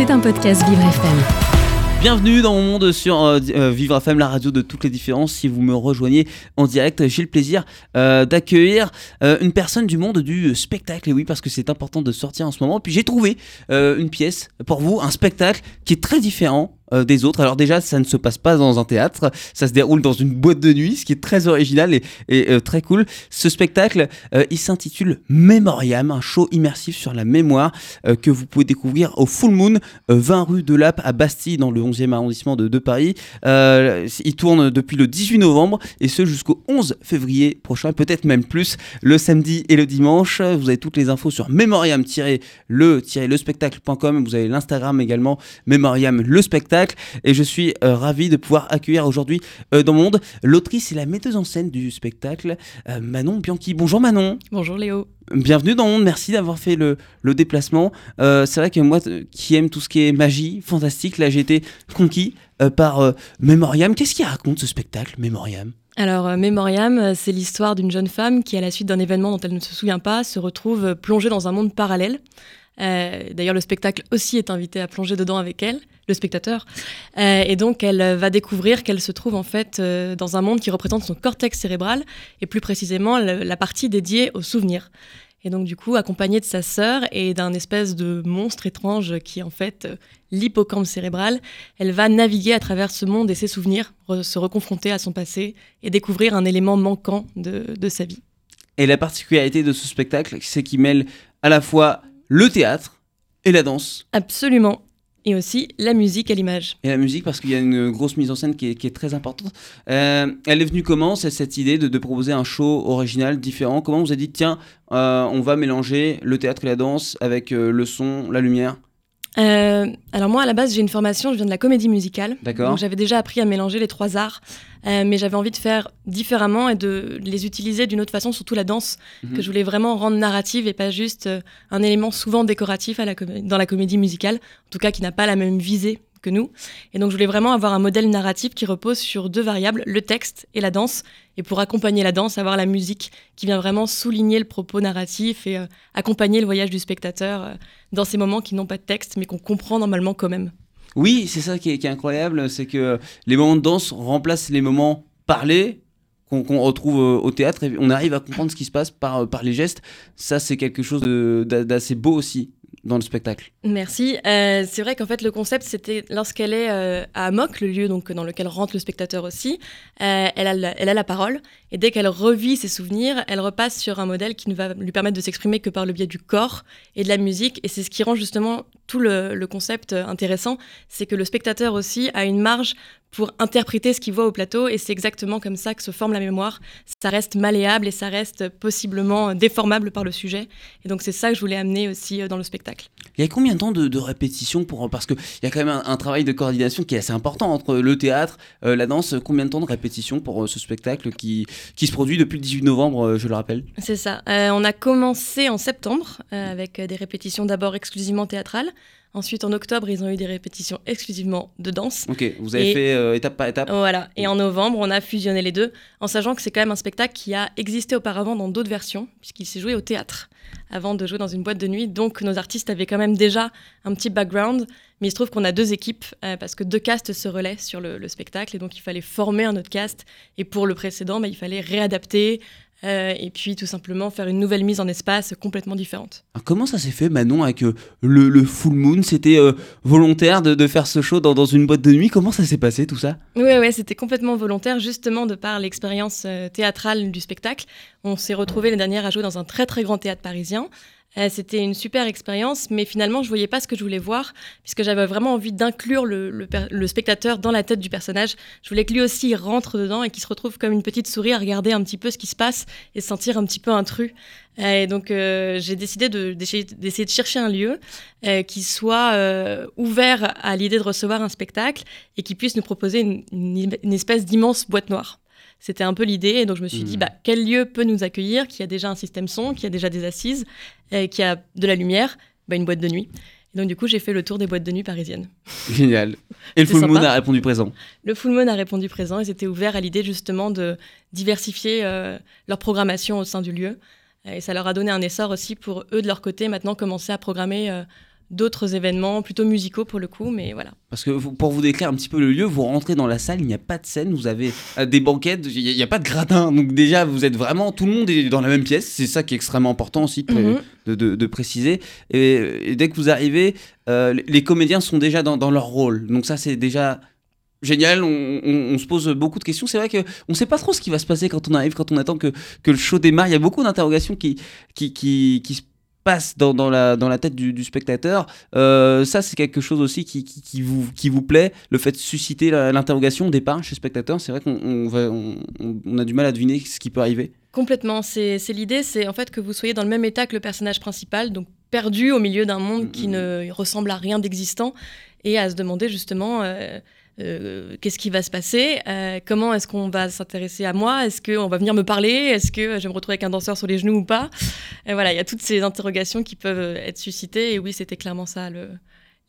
C'est un podcast Vivre FM. Bienvenue dans mon monde sur euh, euh, Vivre FM, la radio de toutes les différences. Si vous me rejoignez en direct, j'ai le plaisir euh, d'accueillir une personne du monde du spectacle. Et oui, parce que c'est important de sortir en ce moment. Puis j'ai trouvé une pièce pour vous, un spectacle qui est très différent euh, des autres. Alors déjà, ça ne se passe pas dans un théâtre, ça se déroule dans une boîte de nuit, ce qui est très original et, euh, très cool. Ce spectacle, euh, il s'intitule Memoriam, un show immersif sur la mémoire que vous pouvez découvrir au Full Moon, 20 rue de Lappe à Bastille, dans le 11e arrondissement de, Paris. il tourne depuis le 18 novembre et ce jusqu'au 11 février prochain, peut-être même plus, le samedi et le dimanche. Vous avez toutes les infos sur memoriam-le-le spectacle.com. Vous avez l'Instagram également, Memoriam le spectacle. Et je suis euh, ravi de pouvoir accueillir aujourd'hui euh, dans le monde l'autrice et la metteuse en scène du spectacle, euh, Manon Bianchi. Bonjour Manon. Bonjour Léo. Bienvenue dans monde, merci d'avoir fait le, déplacement. c'est vrai que moi qui aime tout ce qui est magie, fantastique, là j'ai été conquis par Memoriam. Qu'est-ce qu'il raconte ce spectacle, Memoriam? Alors, Memoriam, c'est l'histoire d'une jeune femme qui, à la suite d'un événement dont elle ne se souvient pas, se retrouve plongée dans un monde parallèle. D'ailleurs, le spectacle aussi est invité à plonger dedans avec elle le spectateur. Euh, et donc, elle va découvrir qu'elle se trouve en fait euh, dans un monde qui représente son cortex cérébral et plus précisément la partie dédiée aux souvenirs. Et donc, du coup, accompagnée de sa sœur et d'un espèce de monstre étrange qui est en fait euh, l'hippocampe cérébral, elle va naviguer à travers ce monde et ses souvenirs, se reconfronter à son passé et découvrir un élément manquant de sa vie. Et la particularité de ce spectacle, c'est qu'il mêle à la fois le théâtre et la danse. Absolument. Et aussi la musique à l'image. Et la musique, parce qu'il y a une grosse mise en scène qui est, très importante. Euh, elle est venue comment, cette idée de, proposer un show original, différent? Comment vous avez dit, tiens, euh, on va mélanger le théâtre et la danse avec euh, le son, la lumière? Euh, alors moi, à la base, j'ai une formation, je viens de la comédie musicale. D'accord. Donc j'avais déjà appris à mélanger les trois arts, euh, mais j'avais envie de faire différemment et de les utiliser d'une autre façon, surtout la danse, mhm. que je voulais vraiment rendre narrative et pas juste euh, un élément souvent décoratif à la dans la comédie musicale, en tout cas qui n'a pas la même visée que nous. Et donc je voulais vraiment avoir un modèle narratif qui repose sur deux variables, le texte et la danse. Et pour accompagner la danse, avoir la musique qui vient vraiment souligner le propos narratif et euh, accompagner le voyage du spectateur euh, dans ces moments qui n'ont pas de texte mais qu'on comprend normalement quand même. Oui, c'est ça qui est, incroyable, c'est que les moments de danse remplacent les moments parlés qu'on retrouve euh, au théâtre et on arrive à comprendre ce qui se passe par, par les gestes. Ça, c'est quelque chose d'assez beau aussi dans le spectacle. Merci. Euh, c'est vrai qu'en fait, le concept, c'était lorsqu'elle est euh, à Moc, le lieu donc, dans lequel rentre le spectateur aussi, euh, elle, a la, elle, a la, parole. Et dès qu'elle revit ses souvenirs, elle repasse sur un modèle qui ne va lui permettre de s'exprimer que par le biais du corps et de la musique. Et c'est ce qui rend justement tout le, le concept intéressant. C'est que le spectateur aussi a une marge pour interpréter ce qu'il voit au plateau et c'est exactement comme ça que se forme la mémoire. Ça reste malléable et ça reste possiblement déformable par le sujet. Et donc c'est ça que je voulais amener aussi dans le spectacle. Il y a combien de temps de, répétition pour parce qu'il y a quand même un, travail de coordination qui est assez important entre le théâtre, euh, la danse. Combien de temps de répétition pour euh, ce spectacle qui, qui se produit depuis le 18 novembre, euh, je le rappelle? C'est ça. on a commencé en septembre avec des répétitions d'abord exclusivement théâtrales. Ensuite, en octobre, ils ont eu des répétitions exclusivement de danse. Ok, vous avez fait étape par étape Voilà. Et en novembre, on a fusionné les deux, en sachant que c'est quand même un spectacle qui a existé auparavant dans d'autres versions, puisqu'il s'est joué au théâtre avant de jouer dans une boîte de nuit. Donc nos artistes avaient quand même déjà un petit background, mais il se trouve qu'on a deux équipes euh, parce que deux castes se relaient sur le, spectacle et donc il fallait former un autre cast. Et pour le précédent, bah, il fallait réadapter, euh, et puis tout simplement faire une nouvelle mise en espace complètement différente. comment ça s'est fait Manon avec euh, le, Full Moon? C'était volontaire de, faire ce show dans, une boîte de nuit? Comment ça s'est passé tout ça? Oui, ouais, c'était complètement volontaire justement de par l'expérience théâtrale du spectacle. On s'est retrouvés les dernières à jouer dans un très très grand théâtre parisien. Euh, c'était une super expérience, mais finalement, je voyais pas ce que je voulais voir, puisque j'avais vraiment envie d'inclure le, spectateur dans la tête du personnage. Je voulais que lui aussi rentre dedans et qu'il se retrouve comme une petite souris à regarder un petit peu ce qui se passe et se sentir un petit peu intrus. Euh, et donc, euh, j'ai décidé d'essayer de, chercher un lieu qui soit ouvert à l'idée de recevoir un spectacle et qui puisse nous proposer une espèce d'immense boîte noire. C'était un peu l'idée. Et donc, je me suis dit, hmm. bah, quel lieu peut nous accueillir, qui a déjà un système son, qui a déjà des assises, et qui a de la lumière? Bah, Une boîte de nuit. Et donc, du coup, j'ai fait le tour des boîtes de nuit parisiennes. Génial. Et le Full Moon a répondu présent Le Full Moon a répondu présent et c'était ouvert à l'idée justement de diversifier euh, leur programmation au sein du lieu. Et ça leur a donné un essor aussi pour eux, de leur côté, maintenant commencer à programmer euh, d'autres événements plutôt musicaux pour le coup, mais voilà. Parce que pour vous décrire un petit peu le lieu, vous rentrez dans la salle, il n'y a pas de scène, vous avez euh, des banquettes, il n'y a, pas de gratin. Donc déjà, vous êtes vraiment, tout le monde est dans la même pièce. C'est ça qui est extrêmement important aussi de, mhm. préciser. Et, dès que vous arrivez, euh, les comédiens sont déjà dans, leur rôle. Donc ça, c'est déjà génial. On, se pose beaucoup de questions. C'est vrai qu'on ne sait pas trop ce qui va se passer quand on arrive, quand on attend que, que le show démarre. Il y a beaucoup d'interrogations qui, qui, qui, qui se passe dans, dans, la, dans la tête du, spectateur. Euh, ça, c'est quelque chose aussi qui, qui, vous, qui vous plaît, le fait de susciter l'interrogation au départ chez le spectateur. C'est vrai qu'on on, on, a du mal à deviner ce qui peut arriver. Complètement, c'est l'idée, c'est en fait que vous soyez dans le même état que le personnage principal, donc perdu au milieu d'un monde qui ne ressemble à rien d'existant, et à se demander justement... Euh, euh, qu'est-ce qui va se passer? Euh, Comment est-ce qu'on va s'intéresser à moi? Est-ce qu'on va venir me parler? Est-ce que je vais me retrouver avec un danseur sur les genoux ou pas? Et Voilà, il y a toutes ces interrogations qui peuvent être suscitées. Et oui, c'était clairement ça le,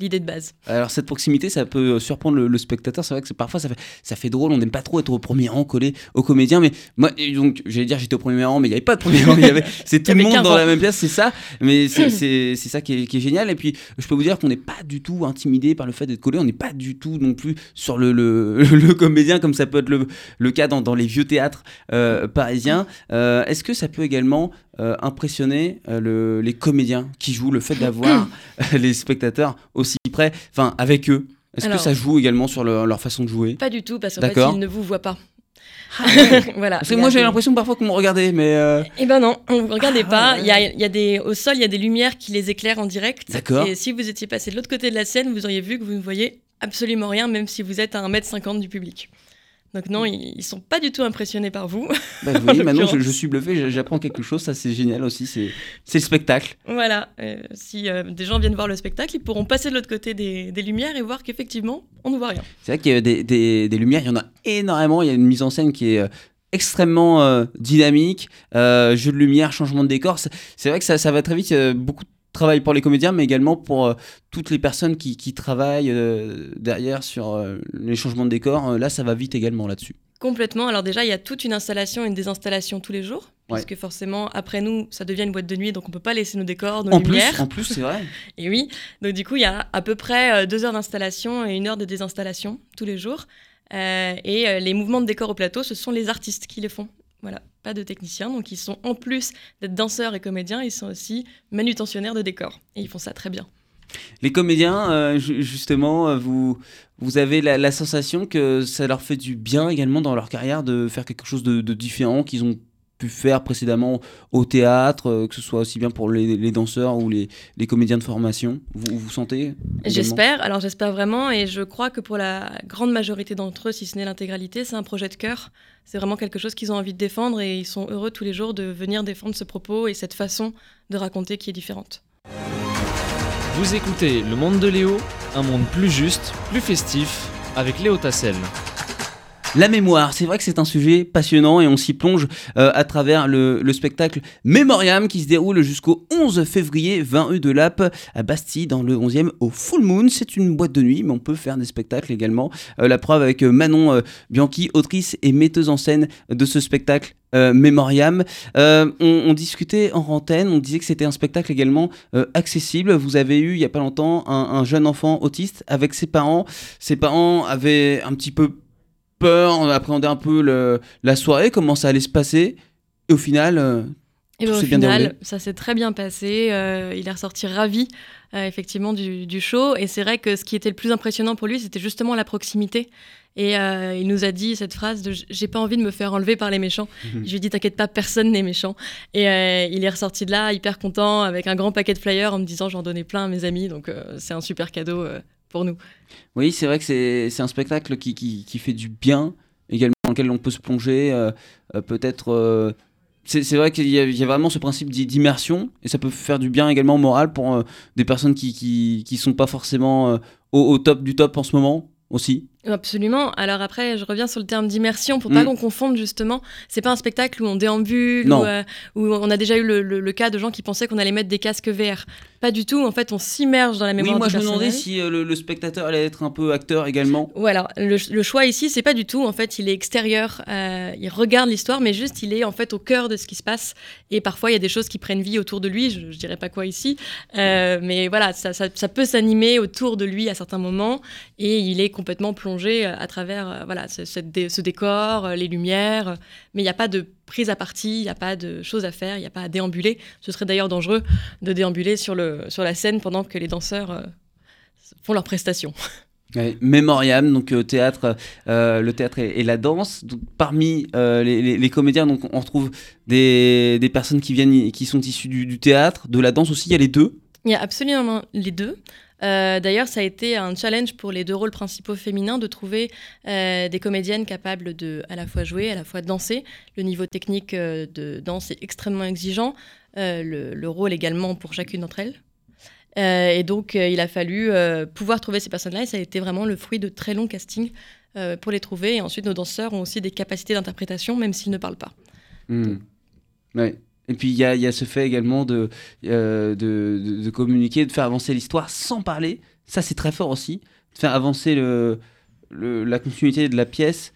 l'idée de base. Alors cette proximité, ça peut surprendre le, spectateur. C'est vrai que parfois ça fait, ça fait drôle. On n'aime pas trop être au premier rang collé aux comédiens. Mais moi, donc j'allais dire j'étais au premier rang, mais il n'y avait pas de premier rang. c'est tout le monde dans la même pièce, c'est ça. Mais c'est ça qui est, génial. Et puis je peux vous dire qu'on n'est pas du tout intimidé par le fait d'être collé. On n'est pas du tout non plus sur le, le, comédien comme ça peut être le, le cas dans, dans les vieux théâtres euh, parisiens. Euh, est-ce que ça peut également euh, impressionner euh, les comédiens qui jouent, le fait d'avoir les spectateurs aussi près, enfin avec eux Est-ce que ça joue également sur leur façon de jouer? Pas du tout, parce qu'en fait, ils ne vous voient pas. Ah voilà. Parce que moi j'ai l'impression parfois qu'on me regardait, mais. Euh, eh ben non, on vous regardait ah pas. Il y, a, il y a, des au sol, il y a des lumières qui les éclairent en direct. D'accord. Et si vous étiez passé de l'autre côté de la scène, vous auriez vu que vous ne voyez absolument rien, même si vous êtes à 1m50 du public. Donc non, ils, ne sont pas du tout impressionnés par vous. Bah oui, maintenant je, suis bluffé, j'apprends quelque chose, ça c'est génial aussi, c'est le spectacle. Voilà, euh, si euh, des gens viennent voir le spectacle, ils pourront passer de l'autre côté des, lumières et voir qu'effectivement, on ne voit rien. C'est vrai qu'il y a des, des, lumières, il y en a énormément, il y a une mise en scène qui est euh, extrêmement dynamique, jeu de lumière, changement de décor, c'est vrai que ça, ça va très vite, beaucoup de travail pour les comédiens, mais également pour euh, toutes les personnes qui, travaillent euh, derrière sur euh, les changements de décor. là, ça va vite également là-dessus. Complètement. Alors déjà, il y a toute une installation et une désinstallation tous les jours, parce que forcément, après nous, ça devient une boîte de nuit, donc on peut pas laisser nos décors, nos en lumières. Plus, en plus, c'est vrai. et oui. Donc du coup, il y a à peu près deux heures d'installation et une heure de désinstallation tous les jours. et les mouvements de décor au plateau, ce sont les artistes qui les font. Voilà, pas de techniciens. Donc ils sont en plus d'être danseurs et comédiens, ils sont aussi manutentionnaires de décors. Et ils font ça très bien. Les comédiens, euh, justement, euh, vous, vous avez la, sensation que ça leur fait du bien également dans leur carrière de faire quelque chose de, de différent qu'ils ont pu faire précédemment au théâtre, euh, que ce soit aussi bien pour les, danseurs ou les, comédiens de formation Vous, vous sentez J'espère, alors j'espère vraiment, et je crois que pour la grande majorité d'entre eux, si ce n'est l'intégralité, c'est un projet de cœur. C'est vraiment quelque chose qu'ils ont envie de défendre et ils sont heureux tous les jours de venir défendre ce propos et cette façon de raconter qui est différente. Vous écoutez Le Monde de Léo, un monde plus juste, plus festif, avec Léo Tassel. La mémoire, c'est vrai que c'est un sujet passionnant et on s'y plonge euh, à travers le, spectacle Mémoriam qui se déroule jusqu'au 11 février 20 rue de Lappe à Bastille dans le 11e au Full Moon. C'est une boîte de nuit mais on peut faire des spectacles également. Euh, la preuve avec euh, Manon Bianchi, autrice et metteuse en scène de ce spectacle Mémoriam. On, discutait en antenne, on disait que c'était un spectacle également accessible. Vous avez eu il n'y a pas longtemps un, jeune enfant autiste avec ses parents. Ses parents avaient un petit peu peur, on appréhendait un peu le, la soirée, comment ça allait se passer. Et au final, euh, et ben, au final, ça s'est très bien passé. Euh, il est ressorti ravi, euh, effectivement, du, du, show. Et c'est vrai que ce qui était le plus impressionnant pour lui, c'était justement la proximité. Et il nous a dit cette phrase de J'ai pas envie de me faire enlever par les méchants. Je lui ai dit T'inquiète pas, personne n'est méchant. Et il est ressorti de là hyper content, avec un grand paquet de flyers, en me disant J'en donnais plein à mes amis. Donc c'est un super cadeau pour nous. Oui, c'est vrai que c'est un spectacle qui, qui, qui, fait du bien, également dans lequel on peut se plonger. Euh, euh, peut-être. Euh, c'est vrai qu'il y, y, a vraiment ce principe d'immersion, et ça peut faire du bien également au moral pour des personnes qui ne sont pas forcément au, au, top du top en ce moment aussi. Absolument. Alors après, je reviens sur le terme d'immersion pour pas mm. qu'on confonde justement. C'est pas un spectacle où on déambule, où, où, on a déjà eu le, le, cas de gens qui pensaient qu'on allait mettre des casques VR. Pas du tout. En fait, on s'immerge dans la mémoire Oui, moi du je me demandais si euh, le, le spectateur allait être un peu acteur également. Ouais, alors le, le choix ici, c'est pas du tout. En fait, il est extérieur. euh, il regarde l'histoire, mais juste, il est en fait au cœur de ce qui se passe. Et parfois, il y a des choses qui prennent vie autour de lui. Je, je dirais pas quoi ici, Euh, mais voilà, ça, ça- ça peut s'animer autour de lui à certains moments, et il est complètement plongé à travers voilà ce, dé- ce décor, les lumières. Mais il n'y a pas de prise à partie, il n'y a pas de choses à faire, il n'y a pas à déambuler. Ce serait d'ailleurs dangereux de déambuler sur le sur la scène pendant que les danseurs euh, font leurs prestations. Ouais, Mémoriam, donc euh, théâtre, euh, le théâtre et, et la danse. Donc, parmi euh, les, les- les comédiens, donc on retrouve des, des personnes qui viennent, qui sont issues du, du théâtre, de la danse aussi. Il y a les deux? Il y a absolument les deux. Euh, D'ailleurs, ça a été un challenge pour les deux rôles principaux féminins de trouver euh, des comédiennes capables de à la fois jouer, à la fois danser. Le niveau technique euh, de danse est extrêmement exigeant, le, le rôle également pour chacune d'entre elles. Et donc, il a fallu pouvoir trouver ces personnes-là, et ça a été vraiment le fruit de très longs castings pour les trouver. Et ensuite, nos danseurs ont aussi des capacités d'interprétation, même s'ils ne parlent pas. Hmm. Et puis il y a, ce fait également de, euh, de, de- communiquer, de faire avancer l'histoire sans parler. Ça, c'est très fort aussi. De faire avancer le, la continuité de la pièce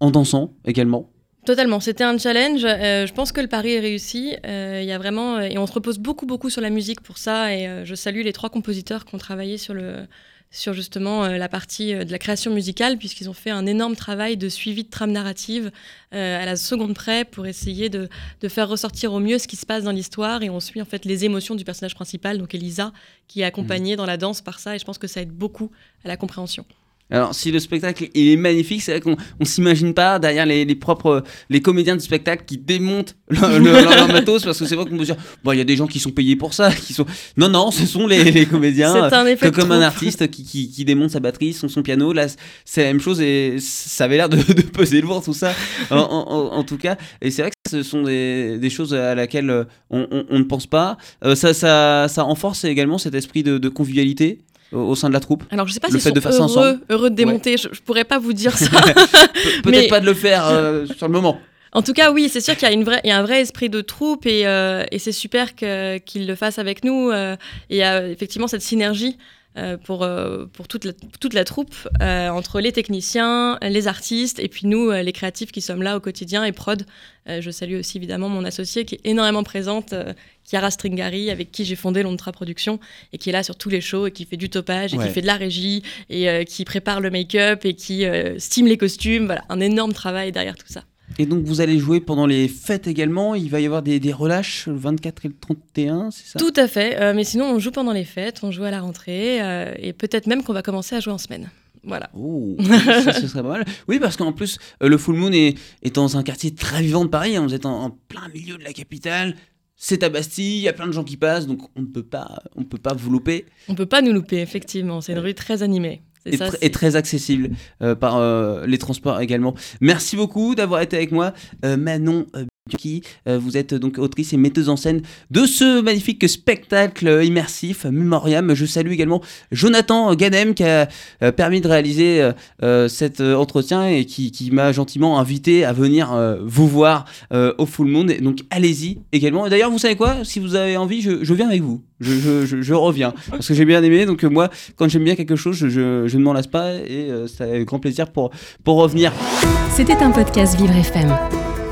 en dansant également. Totalement, c'était un challenge. Euh, je pense que le pari est réussi. Euh, y a vraiment et on se repose beaucoup beaucoup sur la musique pour ça. Et je salue les trois compositeurs qui ont travaillé sur le sur justement euh, la partie euh, de la création musicale puisqu'ils ont fait un énorme travail de suivi de trame narrative euh, à la seconde près pour essayer de, de faire ressortir au mieux ce qui se passe dans l'histoire. Et on suit en fait les émotions du personnage principal donc Elisa qui est accompagnée dans la danse par ça. Et je pense que ça aide beaucoup à la compréhension. Alors, si le spectacle il est magnifique, c'est vrai qu'on on s'imagine pas derrière les, les propres les comédiens du spectacle qui démontent le- le- leur, leur matos parce que c'est vrai qu'on peut se dire bon il y a des gens qui sont payés pour ça, qui sont non non ce sont les, les comédiens C'est un effet que comme un artiste qui, qui, qui démonte sa batterie, son, son piano, là c'est la même chose et ça avait l'air de, de peser lourd tout ça. En, en- en- en tout cas et c'est vrai que ce sont des, des choses à laquelle euh, on, on- on ne pense pas. Euh, ça, ça, ça renforce également cet esprit de, de convivialité au, sein de la troupe. Alors je sais pas Le s'ils fait sont de faire ça heureux, ensemble. heureux de démonter, je, je pourrais pas vous dire ça. Pe- Peut-être Mais- pas de le faire euh, sur le moment. En tout cas, oui, c'est sûr qu'il y, a une vraie- il y a un vrai esprit de troupe et, euh, et c'est super qu'ils le fassent avec nous. euh, et il y a effectivement cette synergie pour, euh, pour toute, la, toute la troupe euh, entre les techniciens, les artistes et puis nous, euh, les créatifs qui sommes là au quotidien et prod. Euh, je salue aussi évidemment mon associé qui est énormément présente, euh, Chiara Stringari, avec qui j'ai fondé Londra Productions et qui est là sur tous les shows et qui fait du topage et Ouais. qui fait de la régie et euh, qui prépare le make-up et qui euh, stime les costumes. Voilà, un énorme travail derrière tout ça. Et donc vous allez jouer pendant les fêtes également. Il va y avoir des, des relâches le 24 et le 31, c'est ça? Tout à fait, euh, mais sinon on joue pendant les fêtes, on joue à la rentrée, euh, et peut-être même qu'on va commencer à jouer en semaine. Voilà. Oh, ça ce serait pas mal. Oui, parce qu'en plus, euh, le Full Moon est, est dans un quartier très vivant de Paris. hein. Vous êtes en, en plein milieu de la capitale. C'est à Bastille, il y a plein de gens qui passent, donc on ne peut pas, on ne peut pas vous louper. On peut pas nous louper, effectivement, c'est une rue très animée. Et, ça, tr- c'est- et très accessible euh, par euh, les transports également. Merci beaucoup d'avoir été avec moi, Euh, Manon. Bianchi. Euh, vous êtes donc autrice et metteuse en scène de ce magnifique spectacle immersif Memoriam. Je salue également Jonathan Ganem qui a euh, permis de réaliser euh, cet entretien et qui, qui m'a gentiment invité à venir vous voir au Full Moon. Et Donc allez-y également. Et d'ailleurs, vous savez quoi? Si vous avez envie, je, je viens avec vous. Je, je- je- je reviens parce que j'ai bien aimé. Donc moi, quand j'aime bien quelque chose, je, ne m'en lasse pas et c'est avec grand plaisir pour, pour revenir. C'était un podcast Vivre FM.